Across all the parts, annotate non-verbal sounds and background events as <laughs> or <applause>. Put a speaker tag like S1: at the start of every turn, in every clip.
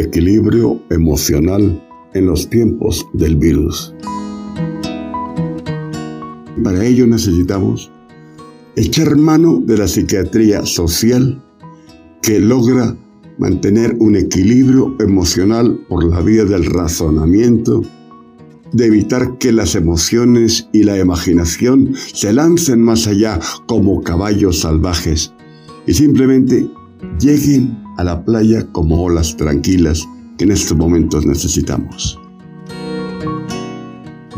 S1: equilibrio emocional en los tiempos del virus. Para ello necesitamos echar mano de la psiquiatría social que logra mantener un equilibrio emocional por la vía del razonamiento, de evitar que las emociones y la imaginación se lancen más allá como caballos salvajes y simplemente lleguen a la playa como olas tranquilas que en estos momentos necesitamos.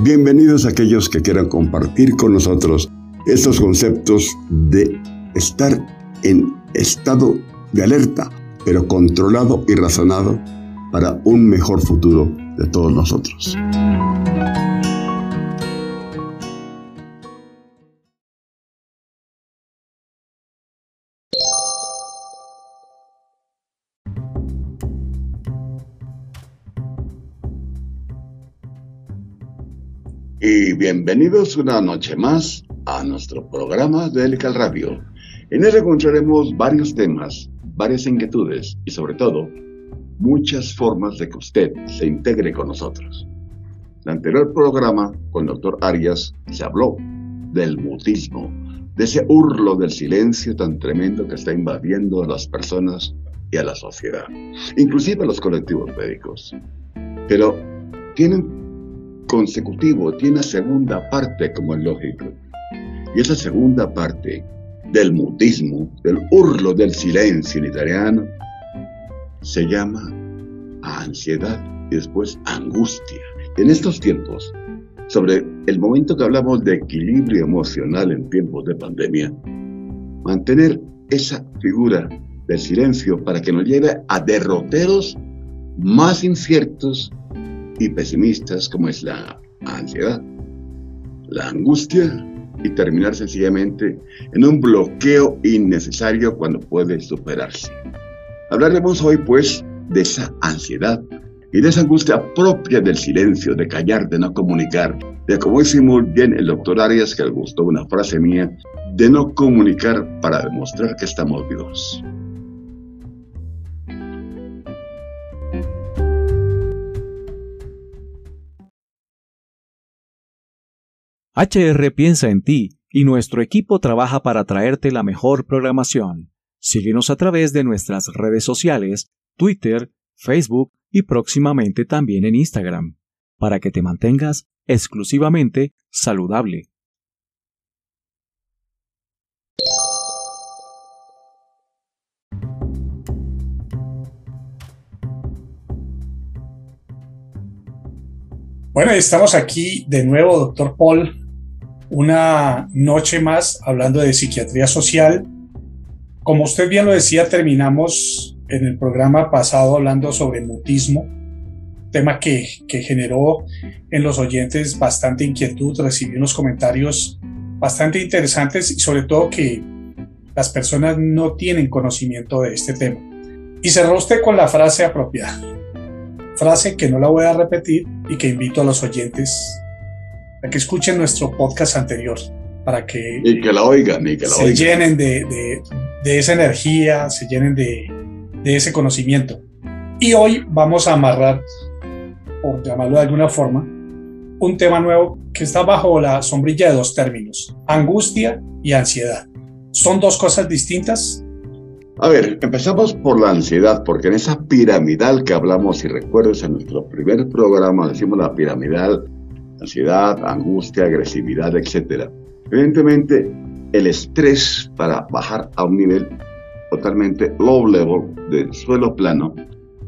S1: Bienvenidos a aquellos que quieran compartir con nosotros estos conceptos de estar en estado de alerta, pero controlado y razonado para un mejor futuro de todos nosotros. Y bienvenidos una noche más a nuestro programa de Helical Radio. En él encontraremos varios temas, varias inquietudes y sobre todo muchas formas de que usted se integre con nosotros. En el anterior programa con el doctor Arias se habló del mutismo, de ese hurlo del silencio tan tremendo que está invadiendo a las personas y a la sociedad, inclusive a los colectivos médicos. Pero tienen consecutivo, tiene segunda parte como es lógico. Y esa segunda parte del mutismo, del hurlo del silencio en italiano, se llama ansiedad y después angustia. En estos tiempos, sobre el momento que hablamos de equilibrio emocional en tiempos de pandemia, mantener esa figura del silencio para que nos lleve a derroteros más inciertos y pesimistas como es la ansiedad, la angustia y terminar sencillamente en un bloqueo innecesario cuando puede superarse. Hablaremos hoy pues de esa ansiedad y de esa angustia propia del silencio, de callar, de no comunicar, de como dice muy bien el doctor Arias, que le gustó una frase mía, de no comunicar para demostrar que estamos vivos.
S2: HR piensa en ti y nuestro equipo trabaja para traerte la mejor programación. Síguenos a través de nuestras redes sociales, Twitter, Facebook y próximamente también en Instagram, para que te mantengas exclusivamente saludable.
S3: Bueno, estamos aquí de nuevo, doctor Paul, una noche más hablando de psiquiatría social. Como usted bien lo decía, terminamos en el programa pasado hablando sobre mutismo, tema que, que generó en los oyentes bastante inquietud, recibí unos comentarios bastante interesantes y sobre todo que las personas no tienen conocimiento de este tema. Y cerró usted con la frase apropiada, frase que no la voy a repetir y que invito a los oyentes a que escuchen nuestro podcast anterior, para que,
S1: y que la oigan, y que la
S3: se llenen de, de, de, esa energía, se llenen de, de ese conocimiento. Y hoy vamos a amarrar, por llamarlo de alguna forma, un tema nuevo que está bajo la sombrilla de dos términos, angustia y ansiedad. ¿Son dos cosas distintas?
S1: A ver, empezamos por la ansiedad, porque en esa piramidal que hablamos, si recuerdas en nuestro primer programa, decimos la piramidal ansiedad, angustia, agresividad, etc. Evidentemente, el estrés para bajar a un nivel totalmente low level del suelo plano,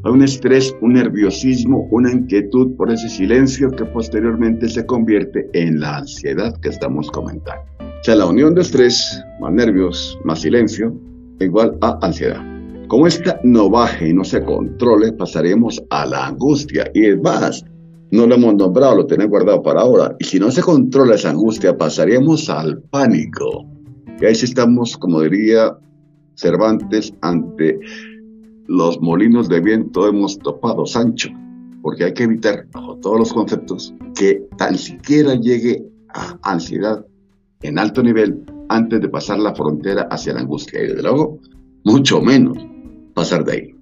S1: a un estrés, un nerviosismo, una inquietud por ese silencio que posteriormente se convierte en la ansiedad que estamos comentando. O sea, la unión de estrés, más nervios, más silencio, igual a ansiedad. Como esta no baje y no se controle, pasaremos a la angustia. Y es más, no lo hemos nombrado, lo tenemos guardado para ahora. Y si no se controla esa angustia, pasaríamos al pánico. Y ahí sí estamos, como diría Cervantes, ante los molinos de viento hemos topado, Sancho. Porque hay que evitar, bajo todos los conceptos, que tan siquiera llegue a ansiedad en alto nivel antes de pasar la frontera hacia la angustia. Y desde luego, mucho menos pasar de ahí.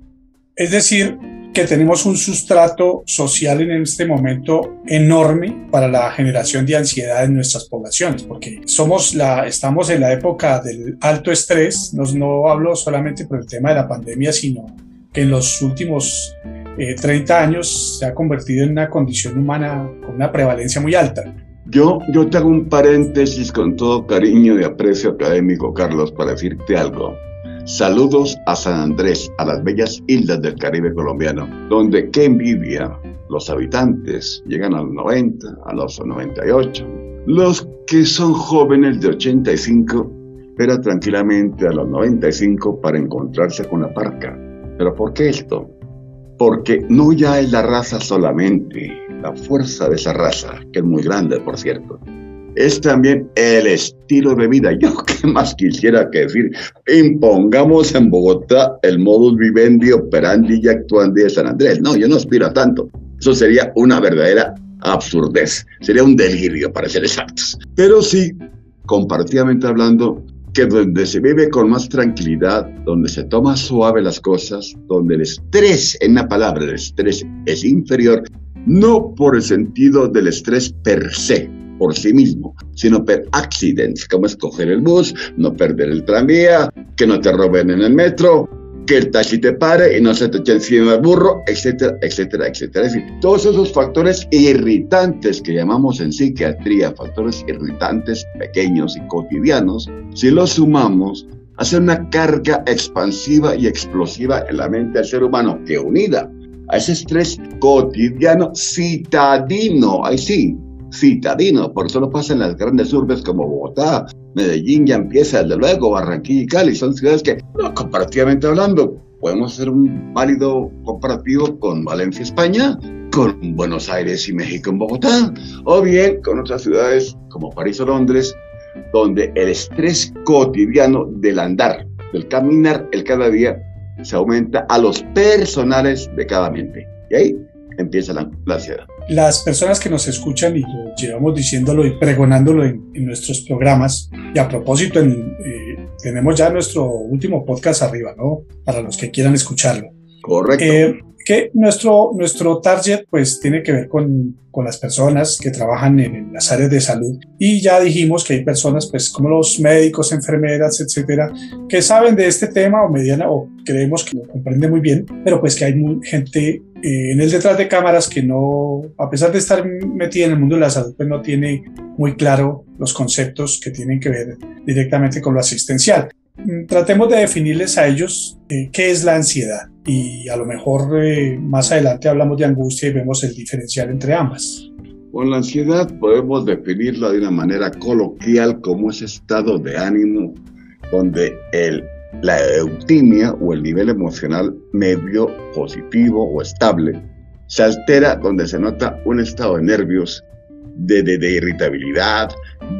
S3: Es decir, que tenemos un sustrato social en este momento enorme para la generación de ansiedad en nuestras poblaciones, porque somos la, estamos en la época del alto estrés, no, no hablo solamente por el tema de la pandemia, sino que en los últimos 30 eh, años se ha convertido en una condición humana con una prevalencia muy alta.
S1: Yo, yo te hago un paréntesis con todo cariño y aprecio académico, Carlos, para decirte algo. Saludos a San Andrés, a las bellas islas del Caribe colombiano, donde qué envidia. Los habitantes llegan a los 90, a los 98. Los que son jóvenes de 85 esperan tranquilamente a los 95 para encontrarse con la parca. ¿Pero por qué esto? Porque no ya es la raza solamente, la fuerza de esa raza, que es muy grande, por cierto, es también el estilo de vida. Yo <laughs> qué más quisiera que decir, impongamos en Bogotá el modus vivendi operandi y actuandi de San Andrés. No, yo no aspiro a tanto. Eso sería una verdadera absurdez, sería un delirio para ser exactos. Pero sí, compartidamente hablando, que donde se vive con más tranquilidad, donde se toma suave las cosas, donde el estrés, en una palabra, el estrés es inferior, no por el sentido del estrés per se, por sí mismo, sino per accidentes, como escoger el bus, no perder el tranvía, que no te roben en el metro, que el taxi te pare y no se te eche encima el burro, etcétera, etcétera, etcétera. Es decir, todos esos factores irritantes que llamamos en psiquiatría, factores irritantes pequeños y cotidianos, si los sumamos, hacen una carga expansiva y explosiva en la mente del ser humano que unida a ese estrés cotidiano citadino, ahí sí, citadino, por eso no pasa en las grandes urbes como Bogotá, Medellín ya empieza desde luego, Barranquilla y Cali, son ciudades que, comparativamente hablando, podemos hacer un válido comparativo con Valencia, España, con Buenos Aires y México en Bogotá, o bien con otras ciudades como París o Londres, donde el estrés cotidiano del andar, del caminar, el cada día, se aumenta a los personales de cada mente. Y ahí empieza la, ansiedad.
S3: Las personas que nos escuchan y lo llevamos diciéndolo y pregonándolo en, nuestros programas, y a propósito, en, eh, tenemos ya nuestro último podcast arriba, ¿no? Para los que quieran escucharlo.
S1: Correcto. Eh,
S3: que nuestro, nuestro target pues tiene que ver con, con, las personas que trabajan en, las áreas de salud y ya dijimos que hay personas pues como los médicos, enfermeras, etcétera, que saben de este tema o mediana o creemos que lo comprende muy bien, pero pues que hay gente eh, en el detrás de cámaras que no, a pesar de estar metida en el mundo de la salud, pues no tiene muy claro los conceptos que tienen que ver directamente con lo asistencial. Mm, tratemos de definirles a ellos eh, qué es la ansiedad y a lo mejor eh, más adelante hablamos de angustia y vemos el diferencial entre ambas.
S1: Con la ansiedad podemos definirla de una manera coloquial como ese estado de ánimo donde el, la eutimia o el nivel emocional medio positivo o estable se altera donde se nota un estado de nervios, de, irritabilidad,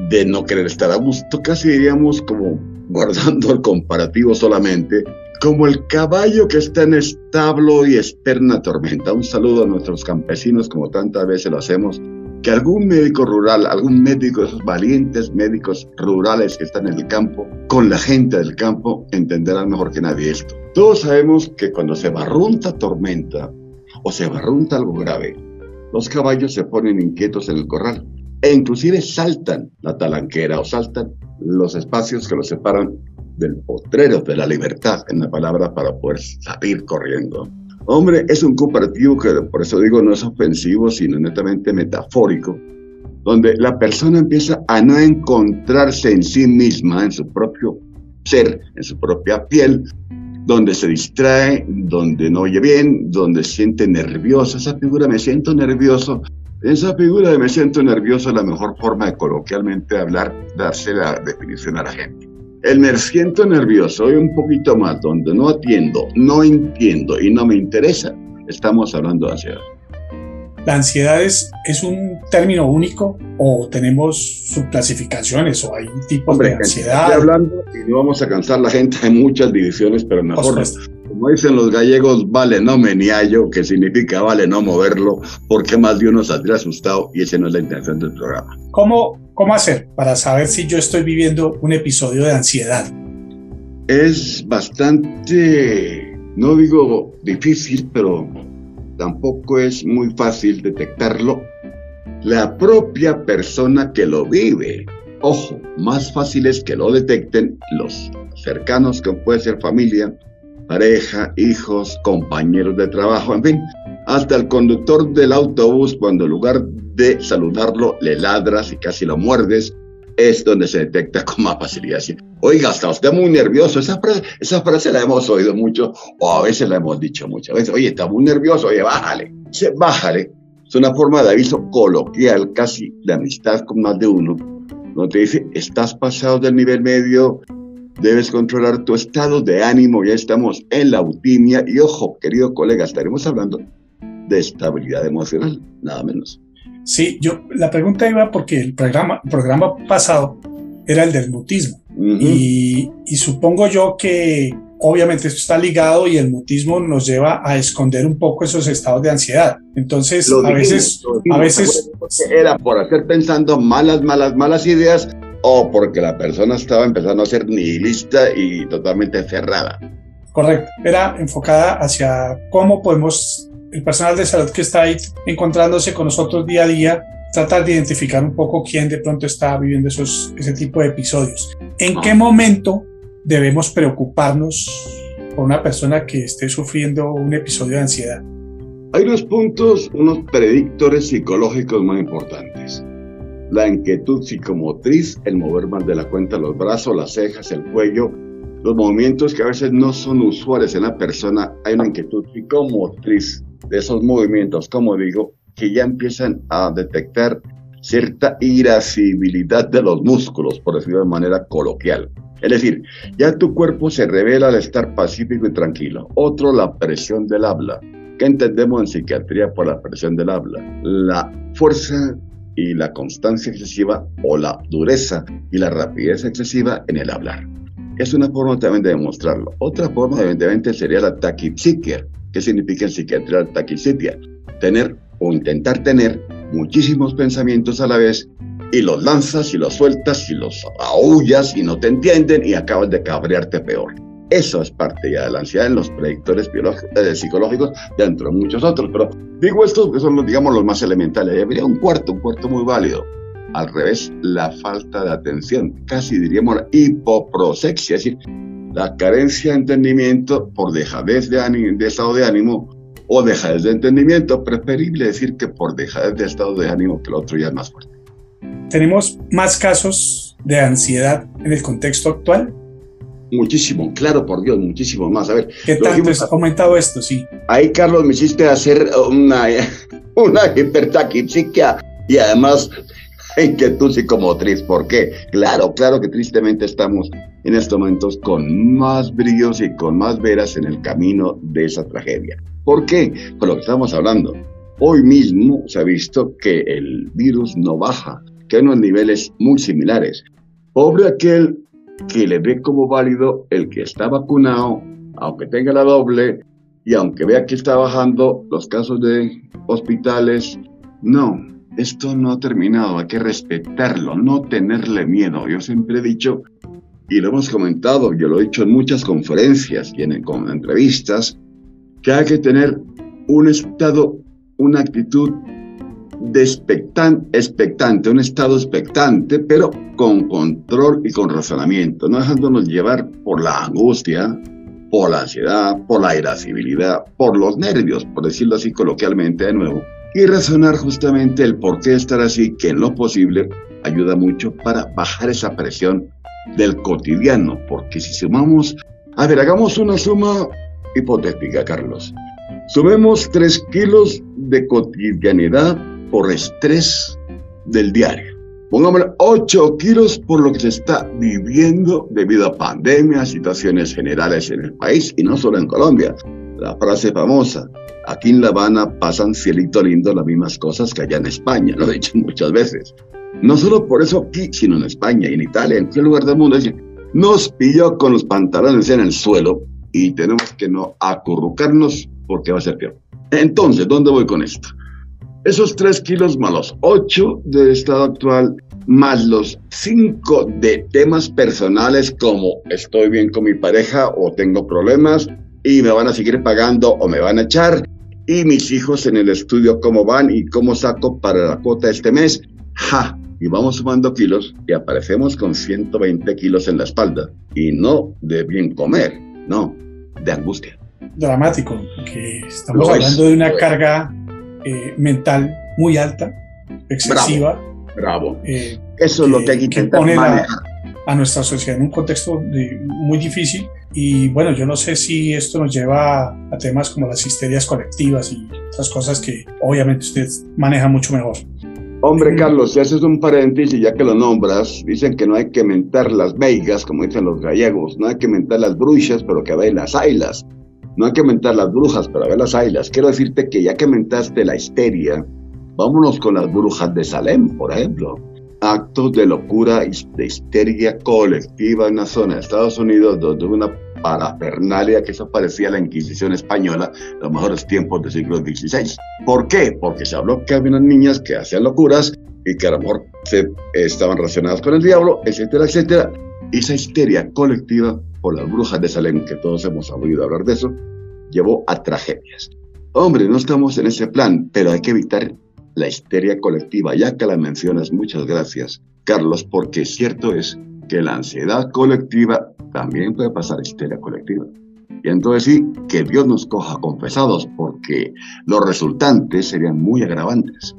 S1: de no querer estar a gusto, casi diríamos como <laughs> guardando el comparativo solamente, como el caballo que está en establo y esperna tormenta. Un saludo a nuestros campesinos, como tantas veces lo hacemos. Que algún médico rural, algún médico esos valientes médicos rurales que están en el campo, con la gente del campo, entenderán mejor que nadie esto. Todos sabemos que cuando se barrunta tormenta o se barrunta algo grave, los caballos se ponen inquietos en el corral e inclusive saltan la talanquera o saltan los espacios que los separan del potrero de la libertad, en la palabra, para poder salir corriendo. Hombre, es un comparativo que por eso digo no es ofensivo, sino netamente metafórico, donde la persona empieza a no encontrarse en sí misma, en su propio ser, en su propia piel, donde se distrae, donde no oye bien, donde siente nervioso. Esa figura, me siento nervioso, esa figura de me siento nervioso es la mejor forma de coloquialmente hablar, darse la definición a la gente. El me siento nervioso y un poquito más, donde no atiendo, no entiendo y no me interesa, estamos hablando de ansiedad.
S3: ¿La ansiedad es, un término único o tenemos subclasificaciones o hay tipos de ansiedad?
S1: Estoy hablando y no vamos a cansar la gente, hay muchas divisiones, pero mejor como dicen los gallegos, vale no meniallo, que significa vale no moverlo, porque más de uno saldría asustado y esa no es la intención del programa.
S3: ¿Cómo, ¿Cómo hacer para saber si yo estoy viviendo un episodio de ansiedad?
S1: Es bastante, no digo difícil, pero tampoco es muy fácil detectarlo la propia persona que lo vive. Ojo, más fácil es que lo detecten los cercanos, que puede ser familia, pareja, hijos, compañeros de trabajo, en fin, hasta el conductor del autobús cuando en lugar de saludarlo le ladras y casi lo muerdes, es donde se detecta con más facilidad. Oiga, está usted muy nervioso. Esa frase, esa frase la hemos oído mucho o a veces la hemos dicho muchas veces. Oye, está muy nervioso, oye, bájale. Dice, bájale. Es una forma de aviso coloquial, casi de amistad con más de uno, donde te dice, estás pasado del nivel medio, debes controlar tu estado de ánimo, ya estamos en la autimia y ojo, querido colega, estaremos hablando de estabilidad emocional, nada menos.
S3: Sí, yo la pregunta iba porque el programa, programa pasado era el del mutismo y, y, supongo yo que obviamente esto está ligado y el mutismo nos lleva a esconder un poco esos estados de ansiedad. Entonces, a veces, a veces
S1: era por hacer pensando malas, malas, malas ideas o porque la persona estaba empezando a ser nihilista y totalmente cerrada.
S3: Correcto, era enfocada hacia cómo podemos el personal de salud que está ahí encontrándose con nosotros día a día, tratar de identificar un poco quién de pronto está viviendo esos, ese tipo de episodios. ¿En qué momento debemos preocuparnos por una persona que esté sufriendo un episodio de ansiedad?
S1: Hay unos puntos, unos predictores psicológicos muy importantes. La inquietud psicomotriz, el mover más de la cuenta los brazos, las cejas, el cuello, los movimientos que a veces no son usuales en la persona, hay una inquietud psicomotriz de esos movimientos, como digo, que ya empiezan a detectar cierta irascibilidad de los músculos, por decirlo de manera coloquial. Es decir, ya tu cuerpo se revela al estar pacífico y tranquilo. Otro, la presión del habla. ¿Qué entendemos en psiquiatría por la presión del habla? La fuerza y la constancia excesiva o la dureza y la rapidez excesiva en el hablar. Es una forma también de demostrarlo. Otra forma, evidentemente, sería la taquipsiquia, ¿Qué significa en psiquiatría taquicidia? Tener o intentar tener muchísimos pensamientos a la vez y los lanzas y los sueltas y los aullas y no te entienden y acabas de cabrearte peor. Eso es parte ya de la ansiedad en los predictores eh, psicológicos, dentro de muchos otros. Pero digo estos que son digamos, los más elementales. Habría un cuarto, un cuarto muy válido. Al revés, la falta de atención, casi diríamos hipoprosexia, es decir, la carencia de entendimiento por dejadez de, de estado de ánimo o dejadez de entendimiento, preferible decir que por dejadez de estado de ánimo que el otro ya es más fuerte.
S3: ¿Tenemos más casos de ansiedad en el contexto actual?
S1: Muchísimo, claro, por Dios, muchísimo más. A ver,
S3: ¿qué tanto ha aumentado esto? Sí.
S1: Ahí, Carlos, me hiciste hacer una, <laughs> una hipertaquipsiquia y además <laughs> inquietud psicomotriz. ¿Por qué? Claro, claro que tristemente estamos en estos momentos con más brillos y con más veras en el camino de esa tragedia. ¿Por qué? Por lo que estamos hablando. Hoy mismo se ha visto que el virus no baja, que hay unos niveles muy similares. Pobre aquel que le ve como válido el que está vacunado, aunque tenga la doble, y aunque vea que está bajando los casos de hospitales, no, esto no ha terminado, hay que respetarlo, no tenerle miedo. Yo siempre he dicho, y lo hemos comentado, yo lo he dicho en muchas conferencias y en, entrevistas, que hay que tener un estado, una actitud de expectante, un estado expectante, pero con control y con razonamiento, no dejándonos llevar por la angustia, por la ansiedad, por la irascibilidad, por los nervios, por decirlo así coloquialmente de nuevo y razonar justamente el por qué estar así, que en lo posible ayuda mucho para bajar esa presión del cotidiano, porque si sumamos, a ver, hagamos una suma hipotética, Carlos. Sumemos 3 kilos de cotidianidad por estrés del diario. Pongámosle 8 kilos por lo que se está viviendo debido a pandemia, situaciones generales en el país y no solo en Colombia. La frase famosa, Aquí en La Habana pasan cielito lindo las mismas cosas que allá en España, lo he dicho <laughs> muchas veces. No solo por eso aquí, sino en España y en Italia, en cualquier lugar del mundo. Decir, nos pilló con los pantalones en el suelo y tenemos que no acurrucarnos porque va a ser peor. Entonces, ¿dónde voy con esto? Esos tres kilos más los ocho del estado actual, más los cinco de temas personales como estoy bien con mi pareja o tengo problemas y me van a seguir pagando o me van a echar y mis hijos en el estudio cómo van y cómo saco para la cuota este mes. ¡Ja! Y vamos sumando kilos y aparecemos con 120 kilos en la espalda. Y no de bien comer, no, de angustia.
S3: Dramático, que estamos hablando de una carga eh, mental muy alta, excesiva.
S1: Bravo. Eh, Eso es lo que hay que intentar
S3: manejar. A nuestra sociedad en un contexto muy difícil y bueno, yo no sé si esto nos lleva a temas como las histerias colectivas y otras cosas que obviamente usted maneja mucho mejor.
S1: Hombre, Carlos, si haces un paréntesis, ya que lo nombras, dicen que no hay que mentar las veigas, como dicen los gallegos, no hay que mentar las brujas, pero que ver las ailas. No hay que mentar las brujas, pero ver las ailas. Quiero decirte que ya que mentaste la histeria, vámonos con las brujas de Salem, por ejemplo actos de locura y de histeria colectiva en la zona de Estados Unidos, donde una parafernalia que eso parecía la Inquisición española los mejores tiempos del siglo XVI. ¿Por qué? Porque se habló que había unas niñas que hacían locuras y que a lo se, estaban relacionadas con el diablo, etcétera, etcétera. Esa histeria colectiva por las brujas de Salem, que todos hemos oído hablar de eso, llevó a tragedias. Hombre, no estamos en ese plan, pero hay que evitar la histeria colectiva, ya que la mencionas, muchas gracias, Carlos, porque cierto es que la ansiedad colectiva también puede pasar a histeria colectiva. Y entonces sí, que Dios nos coja confesados, porque los resultantes serían muy agravantes.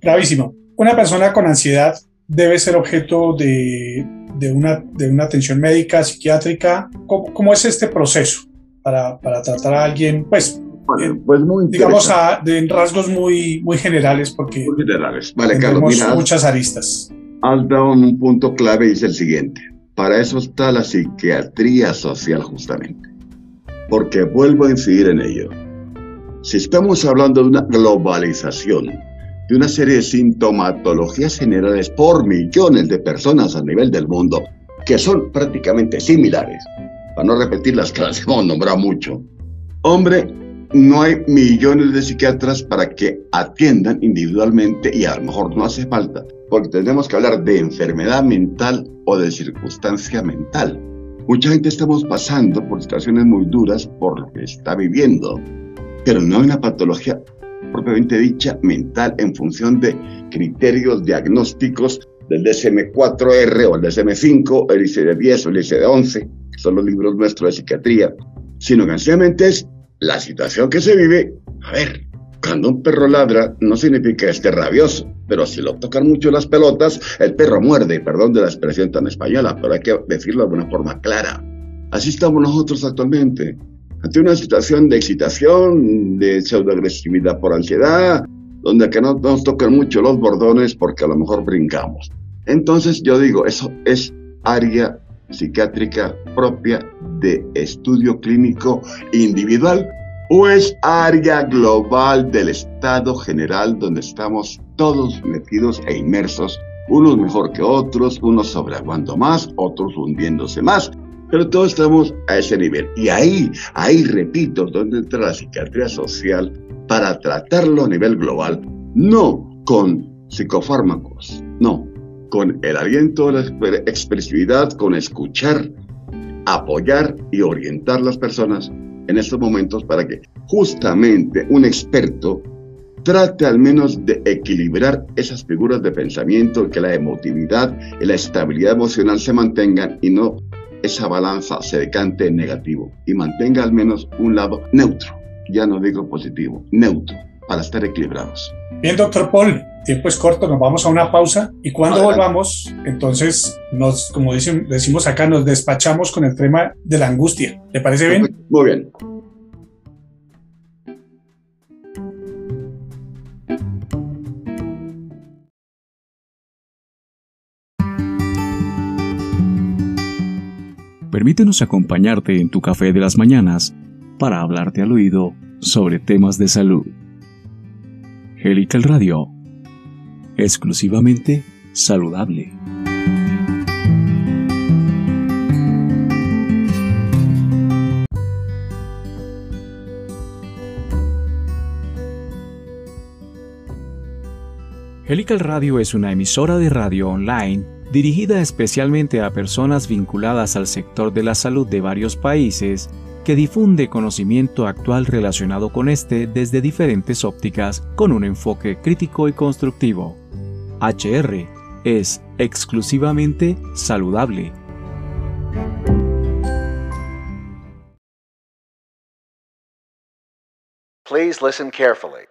S3: Gravísimo. Una persona con ansiedad debe ser objeto de, de, una, de una atención médica, psiquiátrica. ¿Cómo, ¿Cómo, es este proceso para, para tratar a alguien? Pues
S1: eh, pues muy
S3: digamos a, de, en rasgos muy, muy generales, porque
S1: muy generales. Vale, Carlos,
S3: muchas aristas.
S1: Has dado un punto clave y es el siguiente. Para eso está la psiquiatría social justamente. Porque vuelvo a incidir en ello. Si estamos hablando de una globalización, de una serie de sintomatologías generales por millones de personas a nivel del mundo, que son prácticamente similares, para no repetir las que las hemos nombrado mucho, hombre, no hay millones de psiquiatras para que atiendan individualmente y a lo mejor no hace falta, porque tenemos que hablar de enfermedad mental o de circunstancia mental. Mucha gente estamos pasando por situaciones muy duras por lo que está viviendo, pero no hay una patología propiamente dicha mental en función de criterios diagnósticos del DSM-4R o el DSM-5, el ICD-10 o el ICD-11, que son los libros nuestros de psiquiatría, sino que sencillamente es la situación que se vive, a ver, cuando un perro ladra no significa que esté rabioso, pero si lo tocan mucho las pelotas, el perro muerde, perdón de la expresión tan española, pero hay que decirlo de una forma clara. Así estamos nosotros actualmente, ante una situación de excitación, de pseudoagresividad por ansiedad, donde que no nos tocan mucho los bordones porque a lo mejor brincamos. Entonces yo digo, eso es área psiquiátrica propia de estudio clínico individual o es área global del estado general donde estamos todos metidos e inmersos, unos mejor que otros, unos sobreaguando más, otros hundiéndose más, pero todos estamos a ese nivel. Y ahí, ahí repito, donde entra la psiquiatría social para tratarlo a nivel global, no con psicofármacos, no, con el aliento la expresividad, con escuchar, apoyar y orientar las personas en estos momentos para que justamente un experto trate al menos de equilibrar esas figuras de pensamiento, que la emotividad y la estabilidad emocional se mantengan y no esa balanza se decante en negativo y mantenga al menos un lado neutro, ya no digo positivo, neutro, para estar equilibrados.
S3: Bien, doctor Paul, tiempo es corto, nos vamos a una pausa y cuando volvamos, entonces, nos, como decimos acá, nos despachamos con el tema de la angustia. ¿Le parece bien?
S1: Muy bien.
S2: Permítenos acompañarte en tu café de las mañanas para hablarte al oído sobre temas de salud. Helical Radio. Exclusivamente saludable. Helical Radio es una emisora de radio online dirigida especialmente a personas vinculadas al sector de la salud de varios países que difunde conocimiento actual relacionado con este desde diferentes ópticas con un enfoque crítico y constructivo. HR es exclusivamente saludable.
S4: Please listen carefully.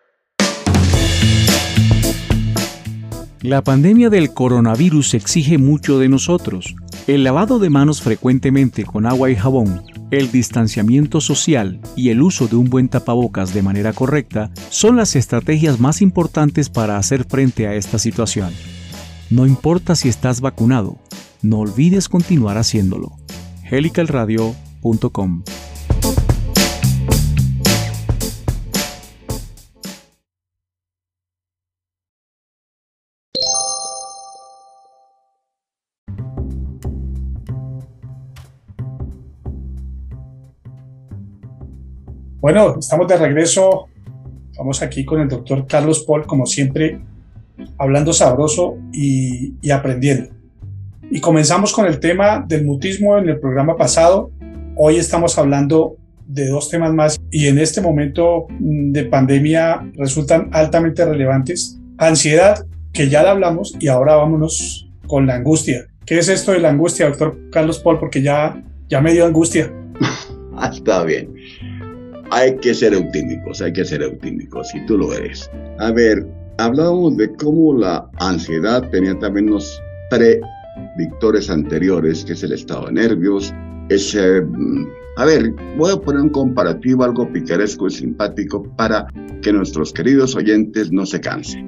S2: La pandemia del coronavirus exige mucho de nosotros. El lavado de manos frecuentemente con agua y jabón, el distanciamiento social y el uso de un buen tapabocas de manera correcta son las estrategias más importantes para hacer frente a esta situación. No importa si estás vacunado, no olvides continuar haciéndolo. helicalradio.com
S3: Bueno, estamos de regreso. Estamos aquí con el doctor Carlos Paul, como siempre, hablando sabroso y, y, aprendiendo. Y comenzamos con el tema del mutismo en el programa pasado. Hoy estamos hablando de dos temas más y en este momento de pandemia resultan altamente relevantes. Ansiedad, que ya la hablamos, y ahora vámonos con la angustia. ¿Qué es esto de la angustia, doctor Carlos Paul? Porque ya, ya me dio angustia. <laughs>
S1: Está bien hay que ser eutímicos, hay que ser eutímicos, y tú lo eres. A ver, hablábamos de cómo la ansiedad tenía también unos predictores anteriores, que es el estado de nervios, ese... Mm, a ver, voy a poner un comparativo algo picaresco y simpático para que nuestros queridos oyentes no se cansen.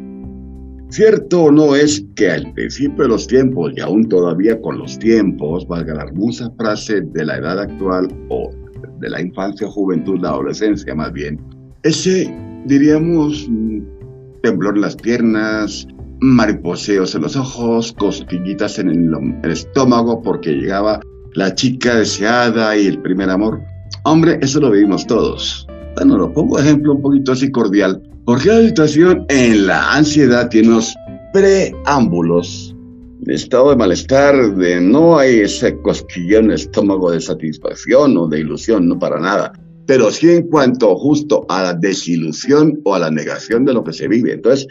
S1: Cierto o no es que al principio de los tiempos y aún todavía con los tiempos, valga la hermosa frase de la edad actual o de la infancia, juventud, la adolescencia más bien. Ese, diríamos, temblor en las piernas, mariposeos en los ojos, cosquillitas en el, estómago porque llegaba la chica deseada y el primer amor. Hombre, eso lo vivimos todos. Bueno, lo pongo ejemplo un poquito así cordial, porque la situación en la ansiedad tiene unos preámbulos estado de malestar, de no hay ese cosquillón en el estómago de satisfacción o de ilusión, no para nada, pero sí en cuanto justo a la desilusión o a la negación de lo que se vive. Entonces,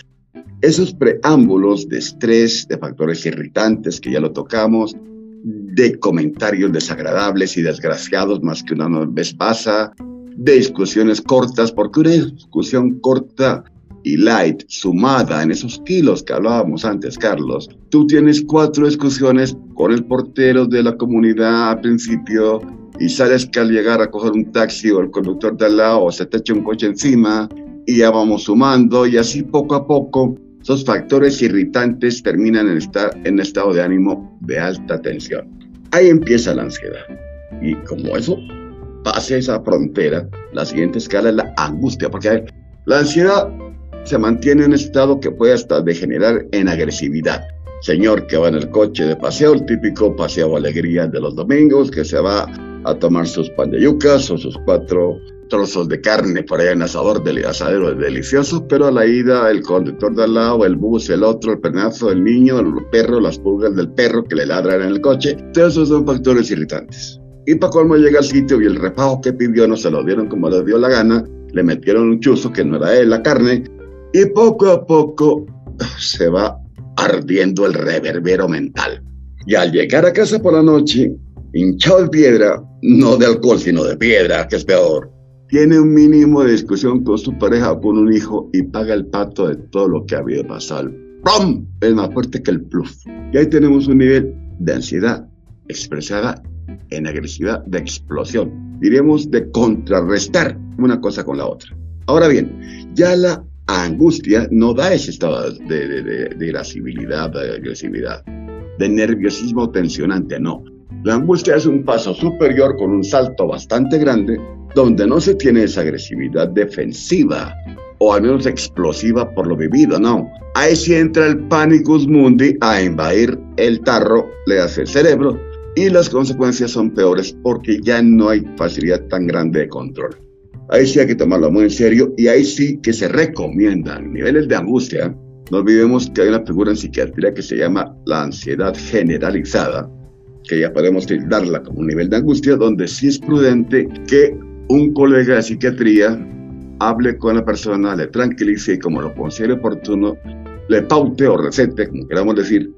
S1: esos preámbulos de estrés, de factores irritantes que ya lo tocamos, de comentarios desagradables y desgraciados más que una vez pasa, de discusiones cortas, porque una discusión corta y light sumada en esos kilos que hablábamos antes, Carlos, tú tienes cuatro discusiones con el portero de la comunidad al principio y sales que al llegar a coger un taxi o el conductor de al lado se te echa un coche encima y ya vamos sumando y así poco a poco esos factores irritantes terminan en estar en estado de ánimo de alta tensión. Ahí empieza la ansiedad. Y como eso pase esa frontera, la siguiente escala es la angustia, porque la ansiedad se mantiene en estado que puede hasta degenerar en agresividad. Señor que va en el coche de paseo, el típico paseo alegría de los domingos, que se va a tomar sus pan de yucas o sus cuatro trozos de carne por allá en asador del asadero delicioso, pero a la ida el conductor de al lado, el bus, el otro, el penazo del niño, el perro, las pulgas del perro que le ladran en el coche, todos esos son factores irritantes. Y para colmo llega al sitio y el refajo que pidió no se lo dieron como le dio la gana, le metieron un chuzo que no era él la carne, y poco a poco se va ardiendo el reverbero mental. Y al llegar a casa por la noche, hinchado de piedra, no de alcohol, sino de piedra, que es peor, tiene un mínimo de discusión con su pareja o con un hijo y paga el pato de todo lo que ha habido pasado. ¡Pum! Es más fuerte que el pluf. Y ahí tenemos un nivel de ansiedad expresada en agresividad de explosión. Diremos de contrarrestar una cosa con la otra. Ahora bien, ya la angustia no da ese estado de, de, irascibilidad, de agresividad, de nerviosismo tensionante, no. La angustia es un paso superior con un salto bastante grande donde no se tiene esa agresividad defensiva o al menos explosiva por lo vivido, no. Ahí sí entra el panicus mundi a invadir el tarro, le hace el cerebro y las consecuencias son peores porque ya no hay facilidad tan grande de control. Ahí sí hay que tomarlo muy en serio y ahí sí que se recomiendan niveles de angustia. No olvidemos que hay una figura en psiquiatría que se llama la ansiedad generalizada, que ya podemos tildarla como un nivel de angustia, donde sí es prudente que un colega de psiquiatría hable con la persona, le tranquilice y como lo considere oportuno, le paute o recete, como queramos decir,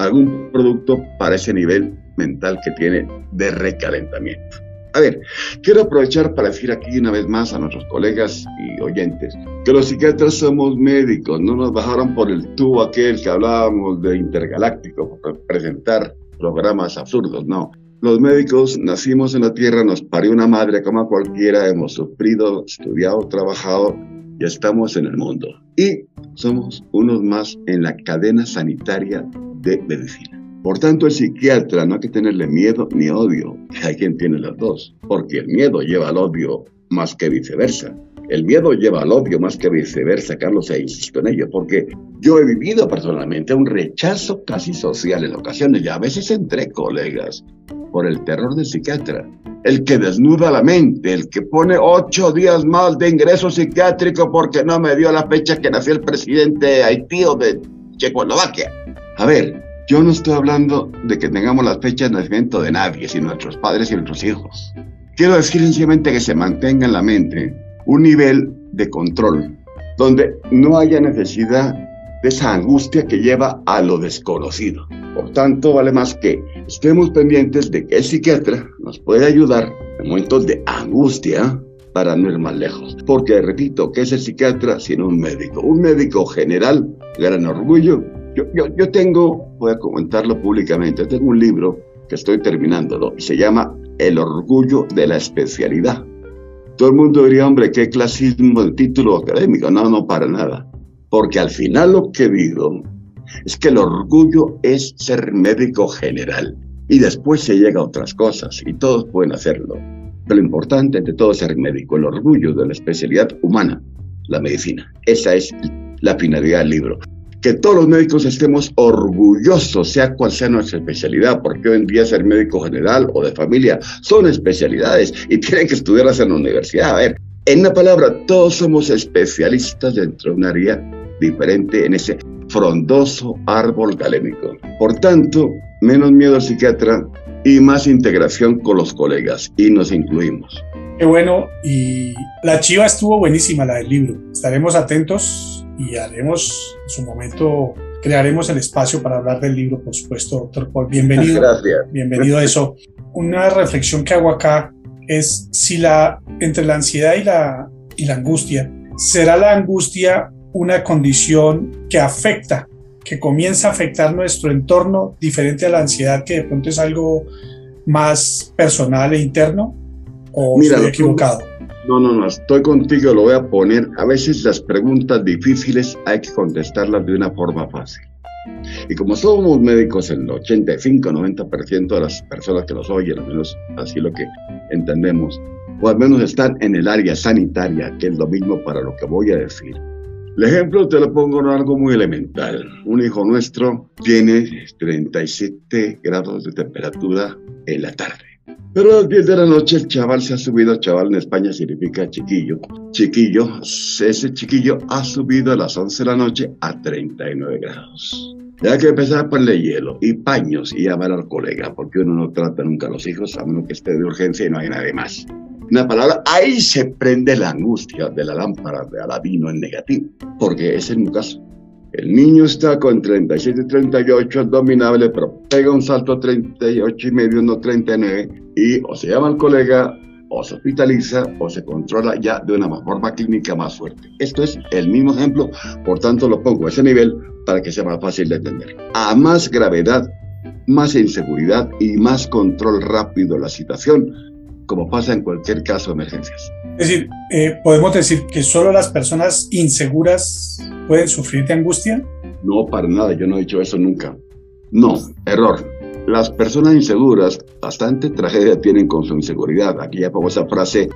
S1: algún producto para ese nivel mental que tiene de recalentamiento. A ver, quiero aprovechar para decir aquí una vez más a nuestros colegas y oyentes que los psiquiatras somos médicos, no nos bajaron por el tubo aquel que hablábamos de intergaláctico, para presentar programas absurdos, no. Los médicos nacimos en la tierra, nos parió una madre como cualquiera, hemos sufrido, estudiado, trabajado y estamos en el mundo. Y somos unos más en la cadena sanitaria de medicina. Por tanto, el psiquiatra no hay que tenerle miedo ni odio. Hay quien tiene las dos, porque el miedo lleva al odio más que viceversa. El miedo lleva al odio más que viceversa, Carlos, e insisto en ello, porque yo he vivido personalmente un rechazo casi social en ocasiones y a veces entre colegas por el terror del psiquiatra. El que desnuda la mente, el que pone ocho días más de ingreso psiquiátrico porque no me dio la fecha que nació el presidente de Haití o de Checoslovaquia. A ver, yo no estoy hablando de que tengamos las fechas de nacimiento de nadie, sino nuestros padres y nuestros hijos. Quiero decir sencillamente que se mantenga en la mente un nivel de control donde no haya necesidad de esa angustia que lleva a lo desconocido. Por tanto, vale más que estemos pendientes de que el psiquiatra nos puede ayudar en momentos de angustia para no ir más lejos. Porque, repito, ¿qué es el psiquiatra sino un médico? Un médico general, gran orgullo, yo, tengo, voy a comentarlo públicamente, tengo un libro que estoy terminándolo y se llama El orgullo de la especialidad. Todo el mundo diría, hombre, qué clasismo el título académico. No, no, para nada. Porque al final lo que digo es que el orgullo es ser médico general y después se llega a otras cosas y todos pueden hacerlo. Pero lo importante de todo es ser médico, el orgullo de la especialidad humana, la medicina. Esa es la finalidad del libro que todos los médicos estemos orgullosos, sea cual sea nuestra especialidad, porque hoy en día ser médico general o de familia son especialidades y <laughs> tienen que estudiarlas en la universidad. A ver, en una palabra, todos somos especialistas dentro de un área diferente en ese frondoso árbol galénico. Por tanto, menos miedo al psiquiatra y más integración con los colegas y nos incluimos.
S3: Qué bueno, y la chiva estuvo buenísima, la del libro. Estaremos atentos y haremos en su momento, crearemos el espacio para hablar del libro, por supuesto, doctor Paul. Bienvenido.
S1: Gracias.
S3: Bienvenido a eso. Una reflexión que hago acá es si la, entre la ansiedad y la, y la angustia, ¿será la angustia una condición que afecta, que comienza a afectar nuestro entorno diferente a la ansiedad, que de pronto es algo más personal e interno? ¿O Mira, estoy equivocado?
S1: No, no, no, estoy contigo, lo voy a poner. A veces las preguntas difíciles hay que contestarlas de una forma fácil. Y como somos médicos, el 85-90% de las personas que nos oyen, al menos así lo que entendemos, o al menos están en el área sanitaria, que es lo mismo para lo que voy a decir. El ejemplo te lo pongo en algo muy elemental. Un hijo nuestro tiene 37 grados de temperatura en la tarde. Pero a las 10 de la noche el chaval se ha subido, chaval en España significa chiquillo. Chiquillo, ese chiquillo ha subido a las 11 de la noche a 39 grados. Ya que empezar a ponerle hielo y paños y llamar al colega, porque uno no trata nunca a los hijos a menos que esté de urgencia y no hay nadie más. Una palabra, ahí se prende la angustia de la lámpara de Aladino en negativo, porque ese es mi caso. El niño está con 37 y 38, es dominable, pero pega un salto a 38 y medio, no 39, y o se llama al colega, o se hospitaliza, o se controla ya de una forma clínica más fuerte. Esto es el mismo ejemplo, por tanto lo pongo a ese nivel para que sea más fácil de entender. A más gravedad, más inseguridad y más control rápido la situación, como pasa en cualquier caso de emergencias.
S3: Es decir, eh, podemos decir que solo las personas inseguras pueden sufrir de angustia.
S1: No, para nada, yo no he dicho eso nunca. No, error. Las personas inseguras bastante tragedia tienen con su inseguridad. Aquí ya pongo esa frase,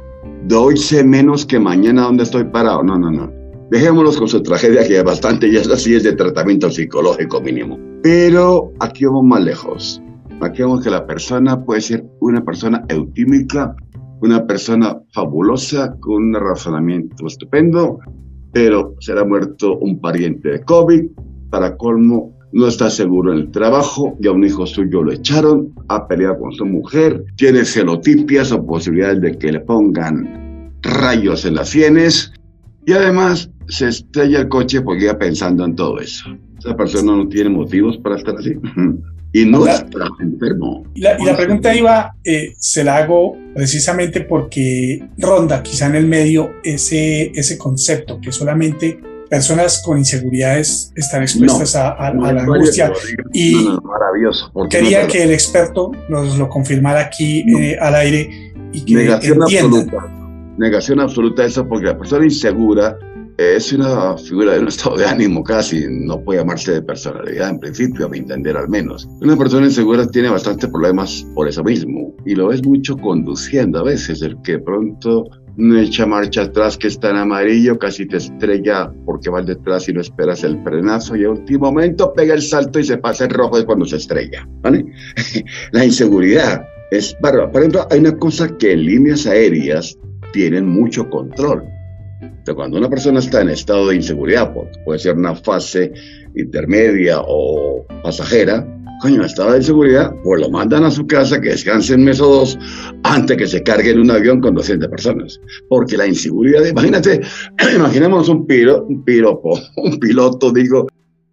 S1: doy sé menos que mañana donde estoy parado. No, no, no. Dejémoslos con su tragedia, que bastante ya es así, es de tratamiento psicológico mínimo. Pero aquí vamos más lejos. Aquí vemos que la persona puede ser una persona eutímica una persona fabulosa con un razonamiento estupendo, pero será muerto un pariente de COVID. Para colmo, no está seguro en el trabajo, ya un hijo suyo lo echaron, ha peleado con su mujer, tiene celotipias o posibilidades de que le pongan rayos en las sienes y además se estrella el coche porque iba pensando en todo eso. Esa persona no tiene motivos para estar así. <laughs> Y no enfermo.
S3: Y la, y la pregunta iba, eh, se la hago precisamente porque ronda quizá en el medio ese, ese concepto que solamente personas con inseguridades están expuestas a, a,
S1: No,
S3: a la angustia.
S1: no,
S3: Y
S1: maravilloso.
S3: quería que el experto nos lo confirmara aquí eh, al aire y que
S1: Negación absoluta. Negación absoluta eso porque la persona insegura es una figura de un <laughs> estado de ánimo casi, no puede llamarse de personalidad en principio, a mi entender al menos. Una persona insegura tiene bastantes problemas por eso mismo y lo ves mucho conduciendo a veces, el que pronto no echa marcha atrás que está en amarillo, casi te estrella porque vas detrás y no esperas el frenazo y a último momento pega el salto y se pasa en rojo es cuando se estrella. <laughs> La inseguridad es bárbara. Por ejemplo, hay una cosa que en líneas aéreas tienen mucho control. Pero cuando una persona está en estado de inseguridad, puede ser una fase intermedia o pasajera, coño, estado de inseguridad, pues lo mandan a su casa que descanse un mes o dos antes que se cargue en un avión con 200 personas. Porque la inseguridad, imagínate, <clears throat> imaginémonos un, piro, un piropo, <laughs> un piloto, digo,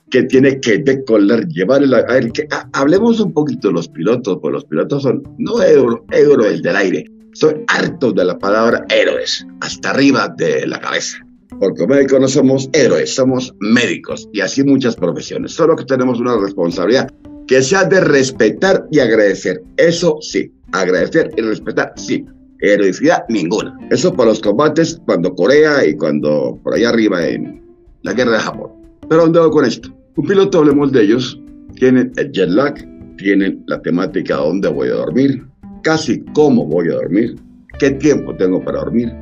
S1: que tiene que decolar, llevar el. Que, ha- hablemos un poquito de los pilotos, pues los pilotos son no euro, héroes del aire, son hartos de la palabra héroes, hasta arriba de la cabeza. Porque médicos no somos héroes, somos médicos y así muchas profesiones. Solo que tenemos una responsabilidad que sea de respetar y agradecer. Eso sí, agradecer y respetar, sí. Heroicidad ninguna. Eso para los combates cuando Corea y cuando por allá arriba en la guerra de Japón. Pero ¿dónde voy con esto? Un piloto, hablemos de ellos, tienen el jet lag, tienen la temática dónde voy a dormir, casi cómo voy a dormir, qué tiempo tengo para dormir.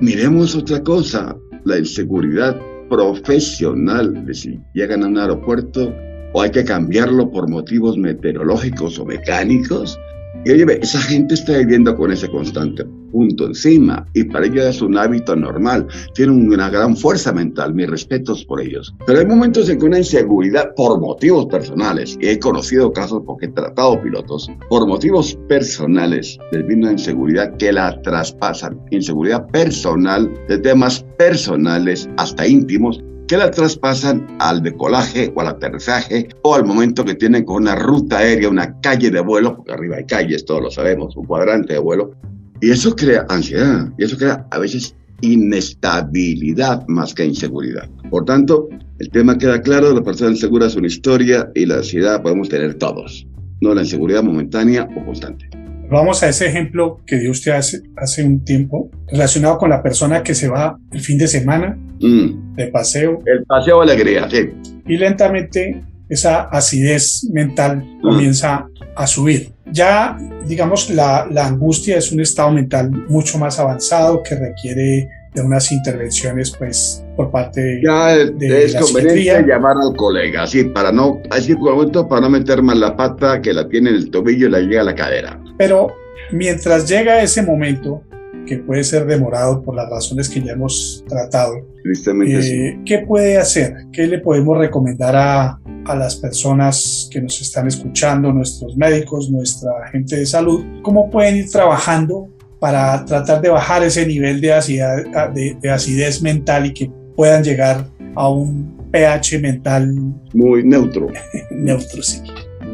S1: Miremos otra cosa, la inseguridad profesional de si llegan a un aeropuerto o hay que cambiarlo por motivos meteorológicos o mecánicos. Y oye, esa gente está viviendo con ese constante punto encima y para ellos es un hábito normal. Tienen una gran fuerza mental, mis respetos por ellos. Pero hay momentos en que una inseguridad por motivos personales, y he conocido casos porque he tratado pilotos, por motivos personales les viene una inseguridad que la traspasan. Inseguridad personal de temas personales hasta íntimos que la traspasan al decolaje o al aterrizaje o al momento que tienen con una ruta aérea, una calle de vuelo, porque arriba hay calles, todos lo sabemos, un cuadrante de vuelo, y eso crea ansiedad, y eso crea a veces inestabilidad más que inseguridad. Por tanto, el tema queda claro, la persona insegura es una historia y la ansiedad podemos tener todos, no la inseguridad momentánea o constante.
S3: Vamos a ese ejemplo que dio usted hace, hace un tiempo, relacionado con la persona que se va el fin de semana
S1: Mm,
S3: de paseo
S1: El paseo de alegría, sí.
S3: y lentamente esa acidez mental comienza a subir. Ya, digamos, la, la angustia es un estado mental mucho más avanzado que requiere de unas intervenciones, pues, por parte de...
S1: Ya es,
S3: de
S1: es
S3: la
S1: conveniente llamar al colega, sí, para no, así por momento, para no meter más la pata que la tiene en el tobillo y la llega a la cadera.
S3: Pero mientras llega ese momento, que puede ser demorado por las razones que ya hemos tratado,
S1: Tristemente sí.
S3: eh, ¿qué puede hacer? ¿Qué le podemos recomendar a, a las personas que nos están escuchando, nuestros médicos, nuestra gente de salud? ¿Cómo pueden ir trabajando para tratar de bajar ese nivel de acidez, de, de acidez mental y que puedan llegar a un pH mental
S1: Muy neutro. <laughs>
S3: neutro? Sí.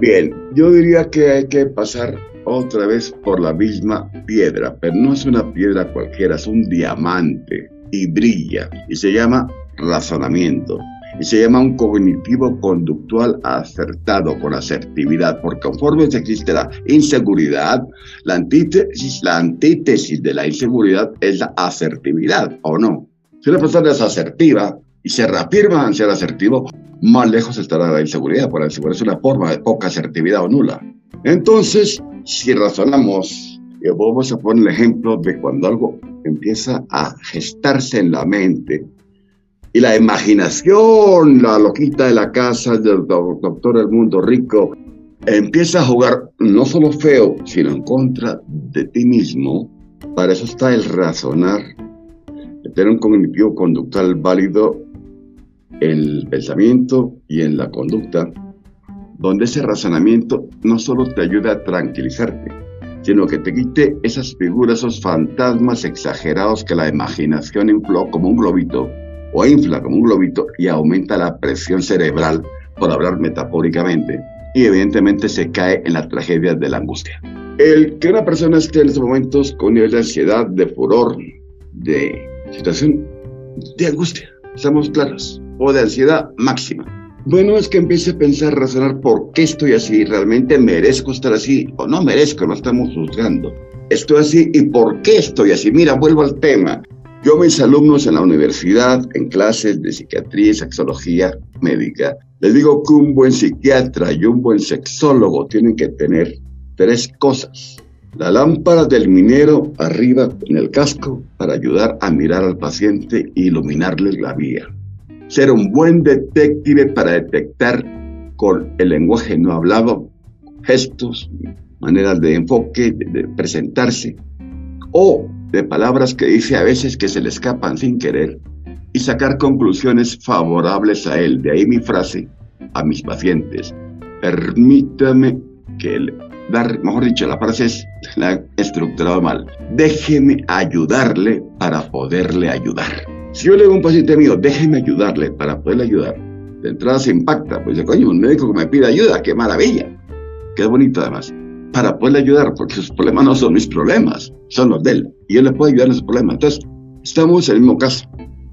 S1: Bien, yo diría que hay que pasar otra vez por la misma piedra, pero no es una piedra cualquiera, es un diamante y brilla y se llama razonamiento. Y se llama un cognitivo conductual acertado con asertividad, porque conforme existe la inseguridad, la antítesis, la antítesis de la inseguridad es la asertividad, ¿o no? Si una persona es asertiva y se reafirma en ser asertivo, más lejos estará la inseguridad, por la inseguridad es una forma de poca asertividad o nula. Entonces, si razonamos, y vamos a poner el ejemplo de cuando algo empieza a gestarse en la mente, y la imaginación, la loquita de la casa del do- doctor del mundo rico, empieza a jugar no solo feo, sino en contra de ti mismo, para eso está el razonar, el tener un cognitivo conductual válido en el pensamiento y en la conducta, donde ese razonamiento no solo te ayuda a tranquilizarte, sino que te quite esas figuras, esos fantasmas exagerados que la imaginación infló como un globito o infla como un globito y aumenta la presión cerebral, por hablar metafóricamente, y evidentemente se cae en la tragedia de la angustia. El que una persona esté en estos momentos con nivel de ansiedad, de furor, de situación de angustia, estamos claros, o de ansiedad máxima. Bueno, es que empiece a pensar, razonar por qué estoy así, realmente merezco estar así o no merezco, no estamos juzgando. Estoy así y por qué estoy así. Mira, vuelvo al tema. Yo mis alumnos en la universidad, en clases de psiquiatría y sexología médica, les digo que un buen psiquiatra y un buen sexólogo tienen que tener tres cosas. La lámpara del minero arriba en el casco para ayudar a mirar al paciente e iluminarle la vía. Ser un buen detective para detectar con el lenguaje no hablado gestos, maneras de enfoque, de presentarse. O de palabras que dice a veces que se le escapan sin querer y sacar conclusiones favorables a él. De ahí mi frase a mis pacientes. Permítame que le dar, mejor dicho, la frase es la he estructurado mal. Déjeme ayudarle para poderle ayudar. Si yo le digo a un paciente mío, déjeme ayudarle para poderle ayudar, de entrada se impacta, pues dice, coño, un médico que me pide ayuda, qué maravilla. Qué bonito además para poderle ayudar, porque sus problemas no son mis problemas, son los de él. Y él le puede ayudar en sus problemas. Entonces, estamos en el mismo caso,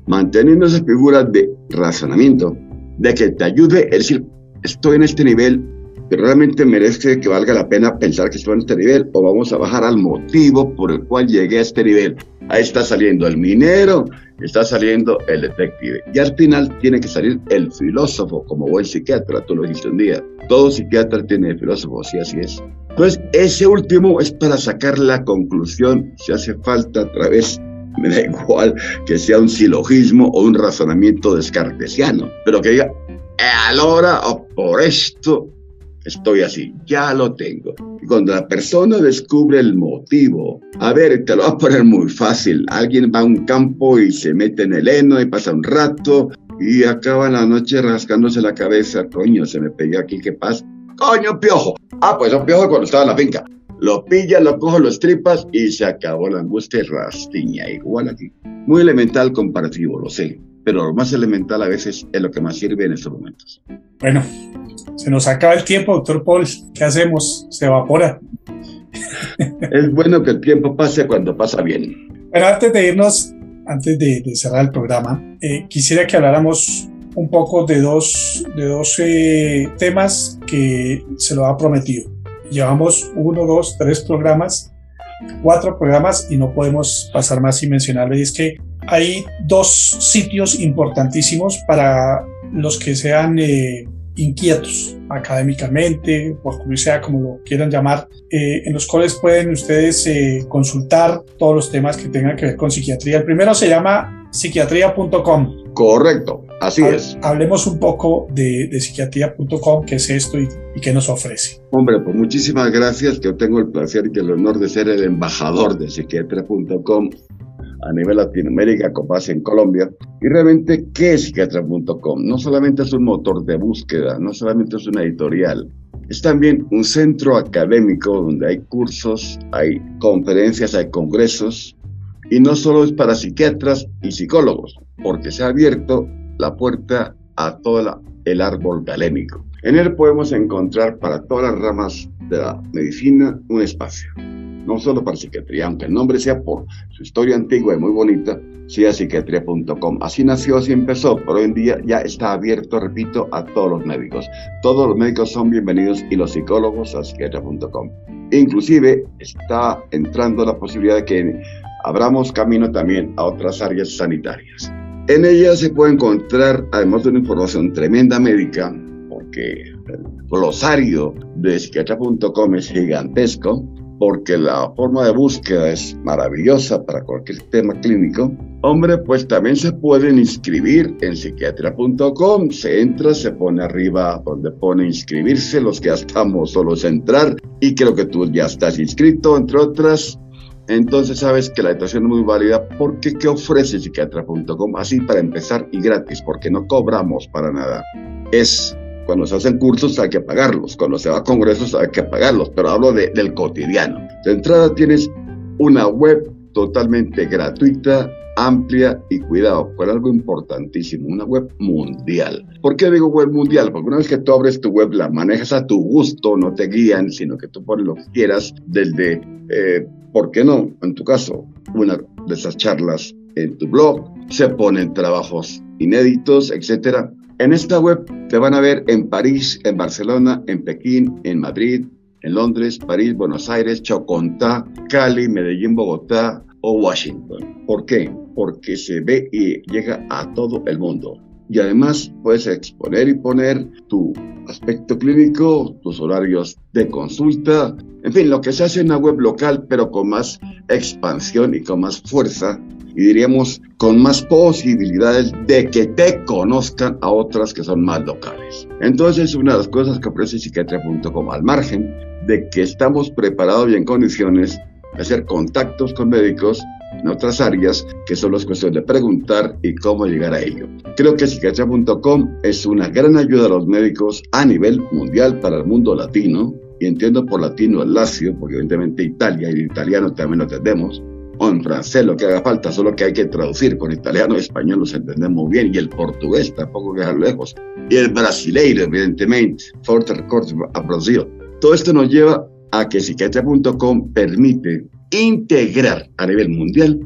S1: manteniendo esa figura de razonamiento, de que te ayude, es decir, estoy en este nivel, pero realmente merece que valga la pena pensar que estoy en este nivel, o vamos a bajar al motivo por el cual llegué a este nivel. Ahí está saliendo el minero, está saliendo el detective. Y al final tiene que salir el filósofo, como buen psiquiatra, tú lo dijiste un día. Todo psiquiatra tiene filósofo, sí, así es. Entonces, ese último es para sacar la conclusión, si hace falta a través, me da igual que sea un silogismo o un razonamiento descartesiano, pero que diga, a la hora o por esto estoy así, ya lo tengo. Y cuando la persona descubre el motivo, a ver, te lo voy a poner muy fácil, alguien va a un campo y se mete en el heno y pasa un rato y acaba la noche rascándose la cabeza, coño, se me pegó aquí, ¿qué pasa? Coño, piojo. Ah, pues un piojo cuando estaba en la finca. Lo pilla, lo cojo, lo estripas y se acabó la angustia y rastiña. Igual aquí. Muy elemental comparativo, lo sé. Pero lo más elemental a veces es lo que más sirve en estos momentos.
S3: Bueno, se nos acaba el tiempo, doctor Paul. ¿Qué hacemos? Se evapora.
S1: es bueno que el tiempo pase cuando pasa bien.
S3: Pero antes de irnos, antes de, cerrar el programa, eh, quisiera que habláramos un poco de dos, de dos eh, temas que se lo ha prometido. Llevamos uno, dos, tres programas, cuatro programas y no podemos pasar más sin mencionarle. Y es que hay dos sitios importantísimos para los que sean eh, inquietos académicamente, por curiosidad, como lo quieran llamar, eh, en los cuales pueden ustedes consultar todos los temas que tengan que ver con psiquiatría. El primero se llama psiquiatría.com.
S1: Correcto. Así es.
S3: Hablemos un poco de, de psiquiatría.com, qué es esto y, qué nos ofrece.
S1: Hombre, pues muchísimas gracias. Yo tengo el placer y el honor de ser el embajador de psiquiatría.com a nivel Latinoamérica, con base en Colombia. Y realmente, ¿qué es psiquiatra.com? No solamente es un motor de búsqueda, no solamente es una editorial, es también un centro académico donde hay cursos, hay conferencias, hay congresos, y no solo es para psiquiatras y psicólogos, porque se ha abierto la puerta a todo el árbol galémico. En él podemos encontrar para todas las ramas de la medicina un espacio, no solo para psiquiatría, aunque el nombre sea por su historia antigua y muy bonita, sea psiquiatría.com. Así nació, así empezó, pero hoy en día ya está abierto, repito, a todos los médicos. Todos los médicos son bienvenidos y los psicólogos a psiquiatría.com. Inclusive está entrando la posibilidad de que abramos camino también a otras áreas sanitarias. En ella se puede encontrar, además de una información tremenda médica, porque el glosario de psiquiatra.com es gigantesco, porque la forma de búsqueda es maravillosa para cualquier tema clínico. Hombre, pues también se pueden inscribir en psiquiatra.com. Se entra, se pone arriba donde pone inscribirse, los que ya estamos solos entrar y creo que tú ya estás inscrito, entre otras entonces sabes que la educación es muy válida porque ¿qué ofrece psiquiatra.com? Así para empezar y gratis, porque no cobramos para nada. Es Cuando se hacen cursos hay que pagarlos, cuando se va a congresos hay que pagarlos, pero hablo de, del cotidiano. De entrada tienes una web totalmente gratuita, amplia y cuidado, con algo importantísimo, una web mundial. ¿Por qué digo web mundial? Porque una vez que tú abres tu web, la manejas a tu gusto, no te guían, sino que tú pones lo que quieras desde, eh, ¿por qué no? En tu caso, una de esas charlas en tu blog, se ponen trabajos inéditos, etcétera. En esta web te van a ver en París, en Barcelona, en Pekín, en Madrid, en Londres, París, Buenos Aires, Chocontá, Cali, Medellín, Bogotá o Washington. ¿Por qué? Porque se ve y llega a todo el mundo. Y además puedes exponer y poner tu aspecto clínico, tus horarios de consulta, en fin, lo que se hace en una web local, pero con más expansión y con más fuerza y diríamos con más posibilidades de que te conozcan a otras que son más locales. Entonces, una de las cosas que ofrece psiquiatría.com al margen de que estamos preparados y en condiciones de hacer contactos con médicos en otras áreas que solo es cuestión de preguntar y cómo llegar a ello. Creo que psiquiatría.com es una gran ayuda a los médicos a nivel mundial para el mundo latino y entiendo por latino el Lazio, porque evidentemente Italia y el italiano también lo entendemos, o en francés, lo que haga falta, solo que hay que traducir. Con italiano y español los entendemos bien, y el portugués tampoco queda lejos. Y el brasileiro, evidentemente, fuerte recorte a Brasil. Todo esto nos lleva a que psiquiatria.com permite integrar a nivel mundial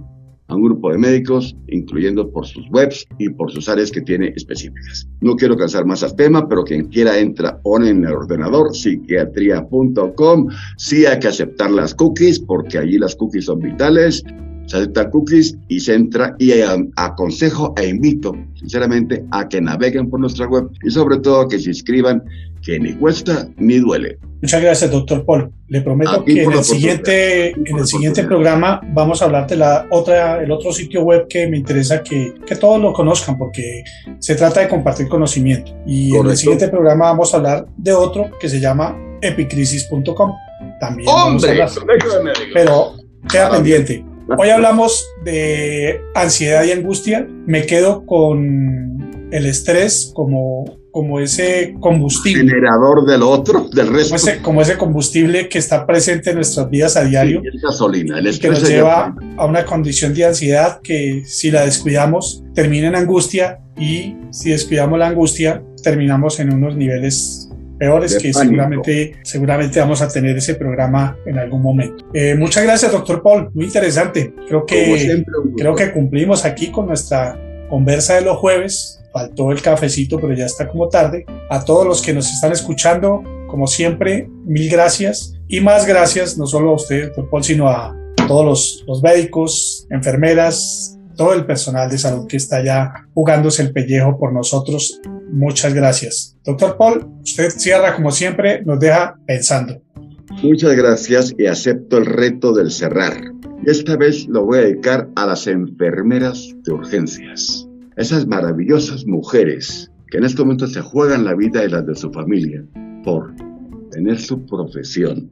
S1: a un grupo de médicos, incluyendo por sus webs y por sus áreas que tiene específicas. No quiero cansar más al tema, pero quien quiera entra, pone en el ordenador psiquiatría.com. Sí hay que aceptar las cookies, porque allí las cookies son vitales. Se acepta cookies y se entra y aconsejo e invito sinceramente a que naveguen por nuestra web y sobre todo a que se inscriban, que ni cuesta ni duele.
S3: Muchas gracias, doctor Paul. Le prometo que en el siguiente, en el siguiente programa vamos a hablar de la otra, el otro sitio web que me interesa que, que todos lo conozcan porque se trata de compartir conocimiento. Y en el siguiente programa vamos a hablar de otro que se llama epicrisis.com. También
S1: ¡Hombre!
S3: vamos a hablar, pero queda pendiente. Hoy hablamos de ansiedad y angustia. Me quedo con el estrés como como ese combustible.
S1: Generador del otro, del resto.
S3: Como ese, como ese combustible que está presente en nuestras vidas a diario.
S1: Sí, es gasolina. El
S3: que nos lleva a una condición de ansiedad que si la descuidamos termina en angustia y si descuidamos la angustia terminamos en unos niveles peores que
S1: pánico.
S3: seguramente, seguramente vamos a tener ese programa en algún momento. Eh, muchas gracias, doctor Paul. Muy interesante. Creo que,
S1: siempre,
S3: creo que cumplimos aquí con nuestra conversa de los jueves. Faltó el cafecito, pero ya está como tarde. A todos los que nos están escuchando, como siempre, mil gracias. Y más gracias, no solo a usted, doctor Paul, sino a todos los, los médicos, enfermeras, todo el personal de salud que está ya jugándose el pellejo por nosotros. Muchas gracias. Doctor Paul, usted cierra como siempre, nos deja pensando.
S1: Muchas gracias y acepto el reto del cerrar. Esta vez lo voy a dedicar a las enfermeras de urgencias. Esas maravillosas mujeres que en este momento se juegan la vida y las de su familia por tener su profesión.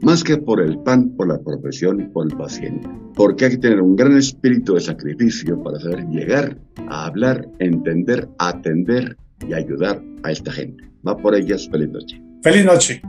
S1: Más que por el pan, por la profesión y por el paciente. Porque hay que tener un gran espíritu de sacrificio para saber llegar a hablar, entender, atender y ayudar a esta gente. Va por ellas, feliz noche.
S3: Feliz noche.